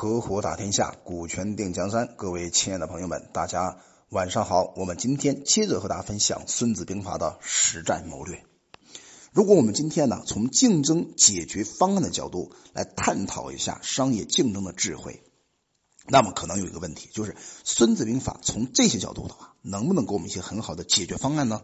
合伙打天下，股权定江山。各位亲爱的朋友们，大家晚上好。我们今天接着和大家分享《孙子兵法》的实战谋略。如果我们今天呢，从竞争解决方案的角度来探讨一下商业竞争的智慧，那么可能有一个问题，就是《孙子兵法》从这些角度的话，能不能给我们一些很好的解决方案呢？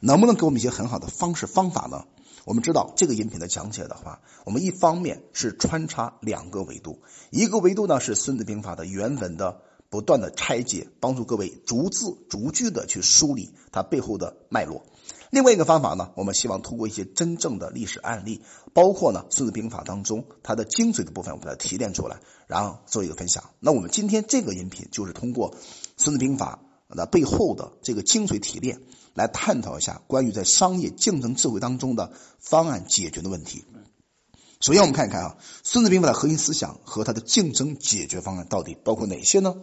能不能给我们一些很好的方式方法呢？我们知道这个音频的讲解的话，我们一方面是穿插两个维度，一个维度呢是《孙子兵法》的原文的不断的拆解，帮助各位逐字逐句的去梳理它背后的脉络；另外一个方法呢，我们希望通过一些真正的历史案例，包括呢《孙子兵法》当中它的精髓的部分，我们把它提炼出来，然后做一个分享。那我们今天这个音频就是通过《孙子兵法》的背后的这个精髓提炼。来探讨一下关于在商业竞争智慧当中的方案解决的问题。首先，我们看一看啊，《孙子兵法》的核心思想和它的竞争解决方案到底包括哪些呢？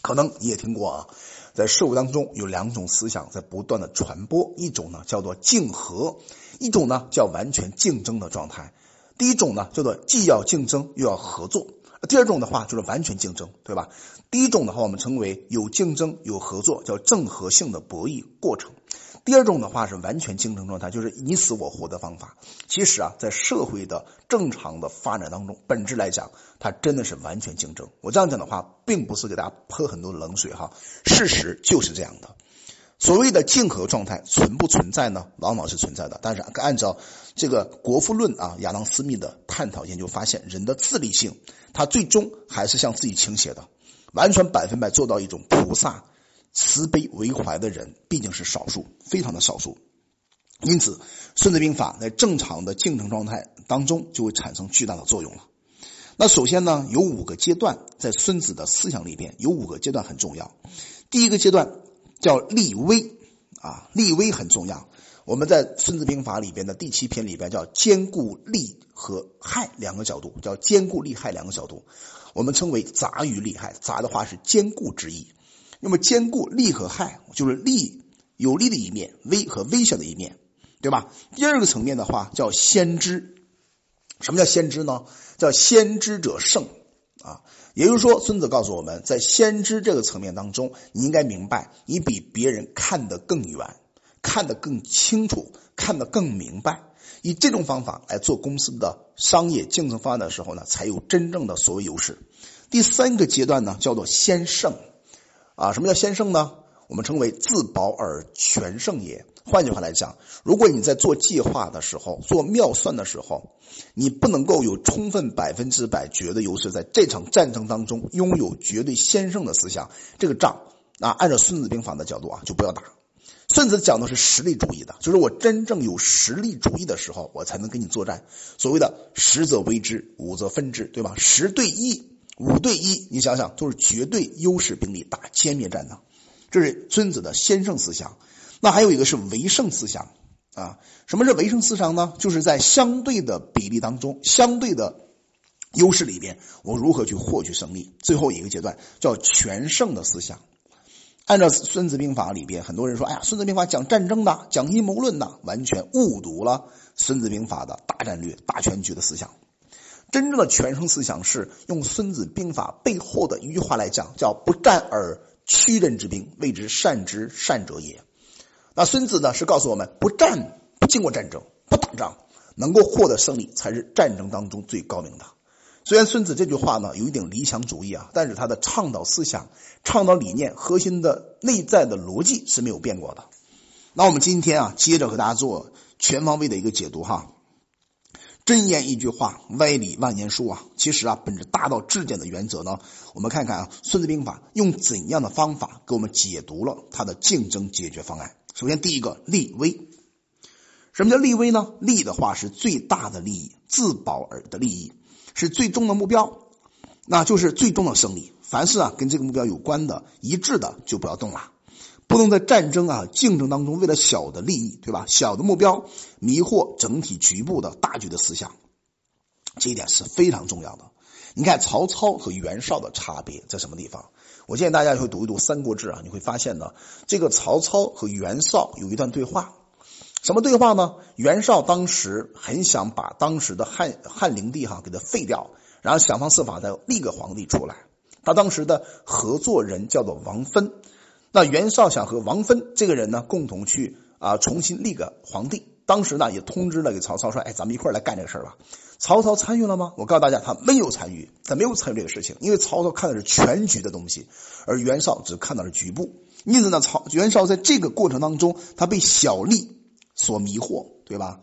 可能你也听过啊，在社会当中有两种思想在不断的传播，一种呢叫做竞合，一种呢叫完全竞争的状态。第一种呢叫做既要竞争又要合作。第二种的话就是完全竞争，对吧？第一种的话我们称为有竞争有合作，叫正合性的博弈过程。第二种的话是完全竞争状态，就是你死我活的方法。其实啊，在社会的正常的发展当中，本质来讲，它真的是完全竞争。我这样讲的话，并不是给大家泼很多冷水哈，事实就是这样的。所谓的竞合状态存不存在呢？往往是存在的。但是按照这个《国富论》啊，亚当·斯密的探讨研究发现，人的自立性，他最终还是向自己倾斜的。完全百分百做到一种菩萨慈悲为怀的人，毕竟是少数，非常的少数。因此，《孙子兵法》在正常的竞争状态当中，就会产生巨大的作用了。那首先呢，有五个阶段，在孙子的思想里边，有五个阶段很重要。第一个阶段。叫立威啊，立威很重要。我们在《孙子兵法》里边的第七篇里边叫兼顾利和害两个角度，叫兼顾利害两个角度，我们称为杂于利害。杂的话是兼顾之意。那么兼顾利和害，就是利有利的一面，危和危险的一面，对吧？第二个层面的话叫先知。什么叫先知呢？叫先知者胜啊。也就是说，孙子告诉我们在先知这个层面当中，你应该明白，你比别人看得更远，看得更清楚，看得更明白。以这种方法来做公司的商业竞争方案的时候呢，才有真正的所谓优势。第三个阶段呢，叫做先胜。啊，什么叫先胜呢？我们称为自保而全胜也。换句话来讲，如果你在做计划的时候、做妙算的时候，你不能够有充分百分之百绝对优势，在这场战争当中拥有绝对先胜的思想，这个仗啊，按照孙子兵法的角度啊，就不要打。孙子讲的是实力主义的，就是我真正有实力主义的时候，我才能跟你作战。所谓的十则为之，五则分之，对吧？十对一、五对一，你想想，都是绝对优势兵力打歼灭战的，这是孙子的先胜思想。那还有一个是唯胜思想啊？什么是唯胜思想呢？就是在相对的比例当中，相对的优势里边，我如何去获取胜利？最后一个阶段叫全胜的思想。按照《孙子兵法》里边，很多人说：“哎呀，《孙子兵法》讲战争的，讲阴谋论的，完全误读了《孙子兵法》的大战略、大全局的思想。真正的全胜思想是用《孙子兵法》背后的一句话来讲，叫‘不战而屈人之兵，谓之善之善者也’。”那孙子呢？是告诉我们，不战不经过战争，不打仗，能够获得胜利，才是战争当中最高明的。虽然孙子这句话呢有一点理想主义啊，但是他的倡导思想、倡导理念核心的内在的逻辑是没有变过的。那我们今天啊，接着和大家做全方位的一个解读哈。真言一句话，歪理万言书啊。其实啊，本着大道至简的原则呢，我们看看啊，《孙子兵法》用怎样的方法给我们解读了他的竞争解决方案。首先，第一个立威，什么叫立威呢？立的话是最大的利益，自保而的利益是最终的目标，那就是最终的胜利。凡是啊跟这个目标有关的、一致的，就不要动了。不能在战争啊竞争当中为了小的利益，对吧？小的目标迷惑整体局部的大局的思想，这一点是非常重要的。你看曹操和袁绍的差别在什么地方？我建议大家会读一读《三国志》啊，你会发现呢，这个曹操和袁绍有一段对话。什么对话呢？袁绍当时很想把当时的汉汉灵帝哈给他废掉，然后想方设法再立个皇帝出来。他当时的合作人叫做王芬，那袁绍想和王芬这个人呢共同去啊重新立个皇帝。当时呢也通知了给曹操说：“哎，咱们一块来干这个事儿吧。”曹操参与了吗？我告诉大家，他没有参与，他没有参与这个事情，因为曹操看的是全局的东西，而袁绍只看到了局部。因此呢，曹袁绍在这个过程当中，他被小利。所迷惑，对吧？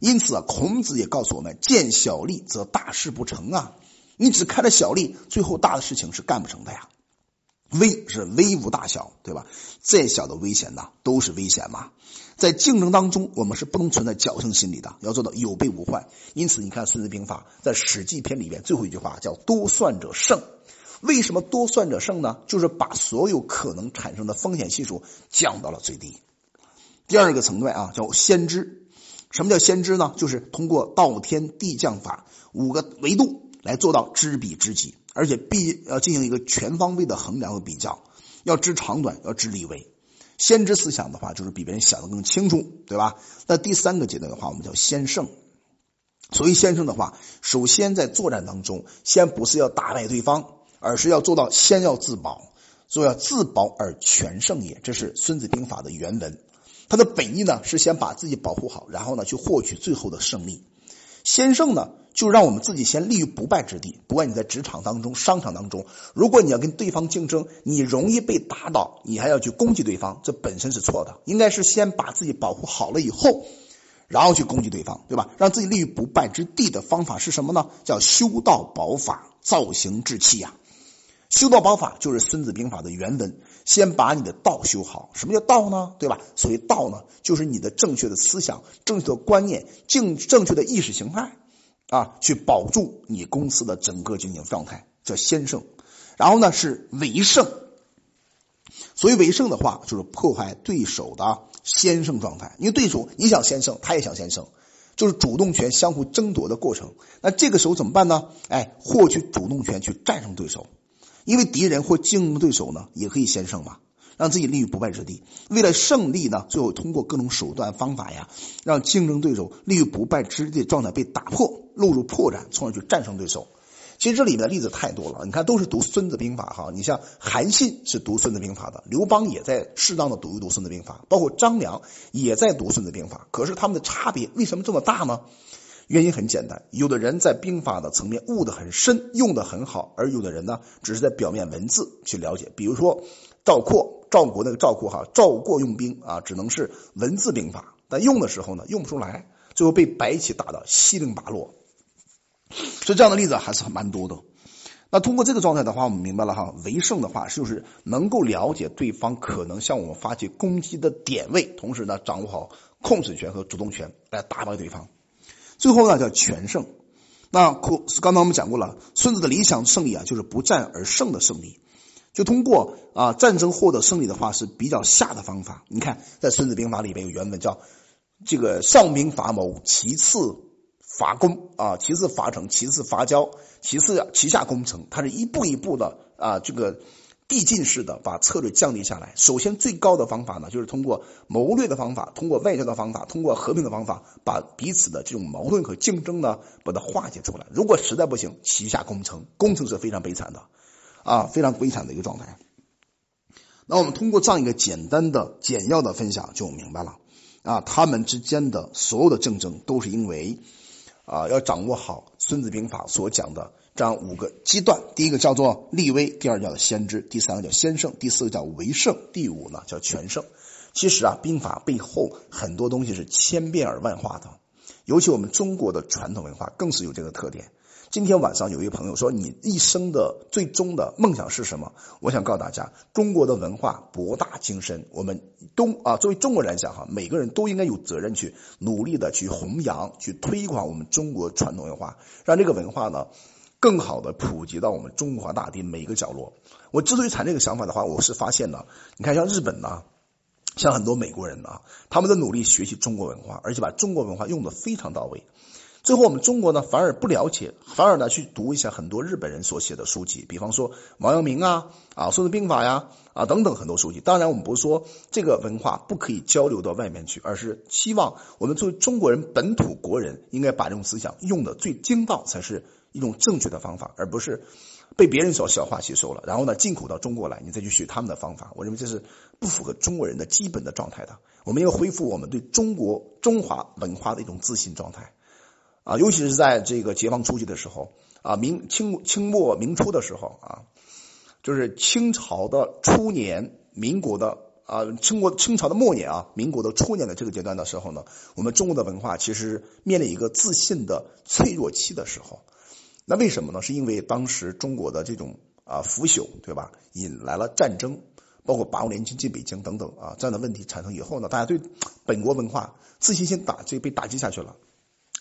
因此啊，孔子也告诉我们：见小利则大事不成啊！你只看着小利，最后大的事情是干不成的呀。危是危无大小，对吧？再小的危险呐，都是危险嘛。在竞争当中，我们是不能存在侥幸心理的，要做到有备无患。因此，你看《孙子兵法》在《史记》篇里面最后一句话叫“多算者胜”。为什么多算者胜呢？就是把所有可能产生的风险系数降到了最低。第二个层面啊，叫先知。什么叫先知呢？就是通过道天地将法五个维度来做到知彼知己，而且必要进行一个全方位的衡量和比较，要知长短，要知利微。先知思想的话，就是比别人想的更清楚，对吧？那第三个阶段的话，我们叫先胜。所谓先胜的话，首先在作战当中，先不是要打败对方，而是要做到先要自保，所以要自保而全胜也。这是《孙子兵法》的原文。他的本意呢是先把自己保护好，然后呢去获取最后的胜利。先胜呢就让我们自己先立于不败之地。不管你在职场当中、商场当中，如果你要跟对方竞争，你容易被打倒，你还要去攻击对方，这本身是错的。应该是先把自己保护好了以后，然后去攻击对方，对吧？让自己立于不败之地的方法是什么呢？叫修道保法，造型志气呀。修道保法就是《孙子兵法》的原文。先把你的道修好。什么叫道呢？对吧？所谓道呢，就是你的正确的思想、正确的观念、正正确的意识形态啊，去保住你公司的整个经营状态，叫先胜。然后呢是为胜。所以为胜的话，就是破坏对手的先胜状态。因为对手你想先胜，他也想先胜，就是主动权相互争夺的过程。那这个时候怎么办呢？哎，获取主动权去战胜对手。因为敌人或竞争对手呢，也可以先胜嘛，让自己立于不败之地。为了胜利呢，最后通过各种手段方法呀，让竞争对手立于不败之地的状态被打破，落入破绽，从而去战胜对手。其实这里面的例子太多了，你看都是读《孙子兵法》哈。你像韩信是读《孙子兵法》的，刘邦也在适当的读一读《孙子兵法》，包括张良也在读《孙子兵法》。可是他们的差别为什么这么大呢？原因很简单，有的人在兵法的层面悟得很深，用得很好，而有的人呢，只是在表面文字去了解。比如说赵括，赵国那个赵括哈，赵过用兵啊，只能是文字兵法，但用的时候呢，用不出来，最后被白起打得七零八落。所以这样的例子还是蛮多的。那通过这个状态的话，我们明白了哈，为胜的话就是能够了解对方可能向我们发起攻击的点位，同时呢，掌握好控制权和主动权来打败对方。最后呢叫全胜，那刚才我们讲过了，孙子的理想胜利啊，就是不战而胜的胜利。就通过啊战争获得胜利的话是比较下的方法。你看在孙子兵法里边有原文叫这个上兵伐谋，其次伐攻啊，其次伐城，其次伐交，其次其下攻城，它是一步一步的啊这个。递进式的把策略降低下来。首先，最高的方法呢，就是通过谋略的方法，通过外交的方法，通过和平的方法，把彼此的这种矛盾和竞争呢，把它化解出来。如果实在不行，旗下攻城，攻城是非常悲惨的，啊，非常悲惨的一个状态。那我们通过这样一个简单的、简要的分享，就明白了啊，他们之间的所有的竞争都是因为啊，要掌握好《孙子兵法》所讲的。这样五个阶段，第一个叫做立威，第二叫先知，第三个叫先胜，第四个叫为胜，第五呢叫全胜。其实啊，兵法背后很多东西是千变而万化的，尤其我们中国的传统文化更是有这个特点。今天晚上有一位朋友说：“你一生的最终的梦想是什么？”我想告诉大家，中国的文化博大精深，我们东啊，作为中国人来讲哈，每个人都应该有责任去努力的去弘扬、去推广我们中国传统文化，让这个文化呢。更好的普及到我们中华大地每一个角落。我之所以产这个想法的话，我是发现呢，你看像日本呐，像很多美国人呐，他们在努力学习中国文化，而且把中国文化用的非常到位。最后我们中国呢反而不了解，反而呢去读一下很多日本人所写的书籍，比方说王阳明啊啊《孙子兵法》呀啊等等很多书籍。当然我们不是说这个文化不可以交流到外面去，而是希望我们作为中国人本土国人，应该把这种思想用的最精到，才是一种正确的方法，而不是。被别人所消化吸收了，然后呢，进口到中国来，你再去学他们的方法，我认为这是不符合中国人的基本的状态的。我们要恢复我们对中国中华文化的一种自信状态，啊，尤其是在这个解放初期的时候，啊，明清清末明初的时候，啊，就是清朝的初年，民国的啊，清国清朝的末年啊，民国的初年的这个阶段的时候呢，我们中国的文化其实面临一个自信的脆弱期的时候。那为什么呢？是因为当时中国的这种啊腐朽，对吧？引来了战争，包括八国联军进北京等等啊这样的问题产生以后呢，大家对本国文化自信心打这被打击下去了。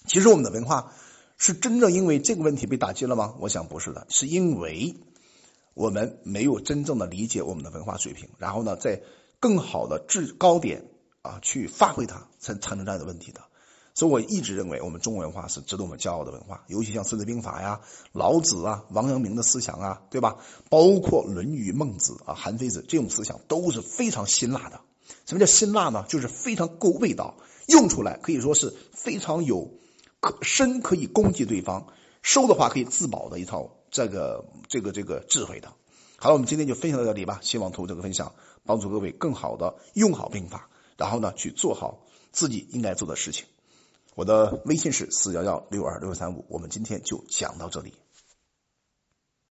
其实我们的文化是真正因为这个问题被打击了吗？我想不是的，是因为我们没有真正的理解我们的文化水平，然后呢，在更好的制高点啊去发挥它，才产生这样的问题的。所以，我一直认为我们中国文化是值得我们骄傲的文化，尤其像《孙子兵法》呀、老子啊、王阳明的思想啊，对吧？包括《论语》《孟子》啊、韩非子这种思想都是非常辛辣的。什么叫辛辣呢？就是非常够味道，用出来可以说是非常有身可以攻击对方，收的话可以自保的一套这个这个这个智慧的。好了，我们今天就分享到这里吧。希望通过这个分享，帮助各位更好的用好兵法，然后呢去做好自己应该做的事情。我的微信是四幺幺六二六三五，我们今天就讲到这里。